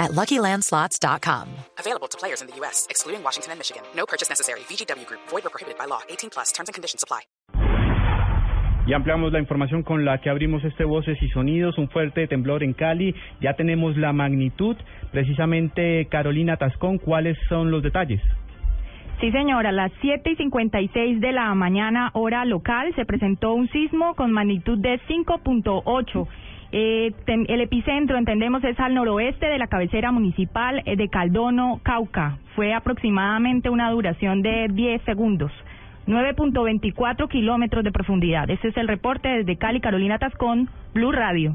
at LuckyLandSlots.com. Available to players in the U.S., excluding Washington and Michigan. No purchase necessary. VGW Group. Void or prohibited by law. 18 plus. Terms and conditions apply. Y ampliamos la información con la que abrimos este Voces y Sonidos, un fuerte temblor en Cali, ya tenemos la magnitud, precisamente Carolina Tascón, ¿cuáles son los detalles? Sí, señora, a las 7 y 56 de la mañana, hora local, se presentó un sismo con magnitud de 5.8. Eh, el epicentro, entendemos, es al noroeste de la cabecera municipal eh, de Caldono, Cauca. Fue aproximadamente una duración de 10 segundos. 9.24 kilómetros de profundidad. Este es el reporte desde Cali, Carolina Tascón, Blue Radio.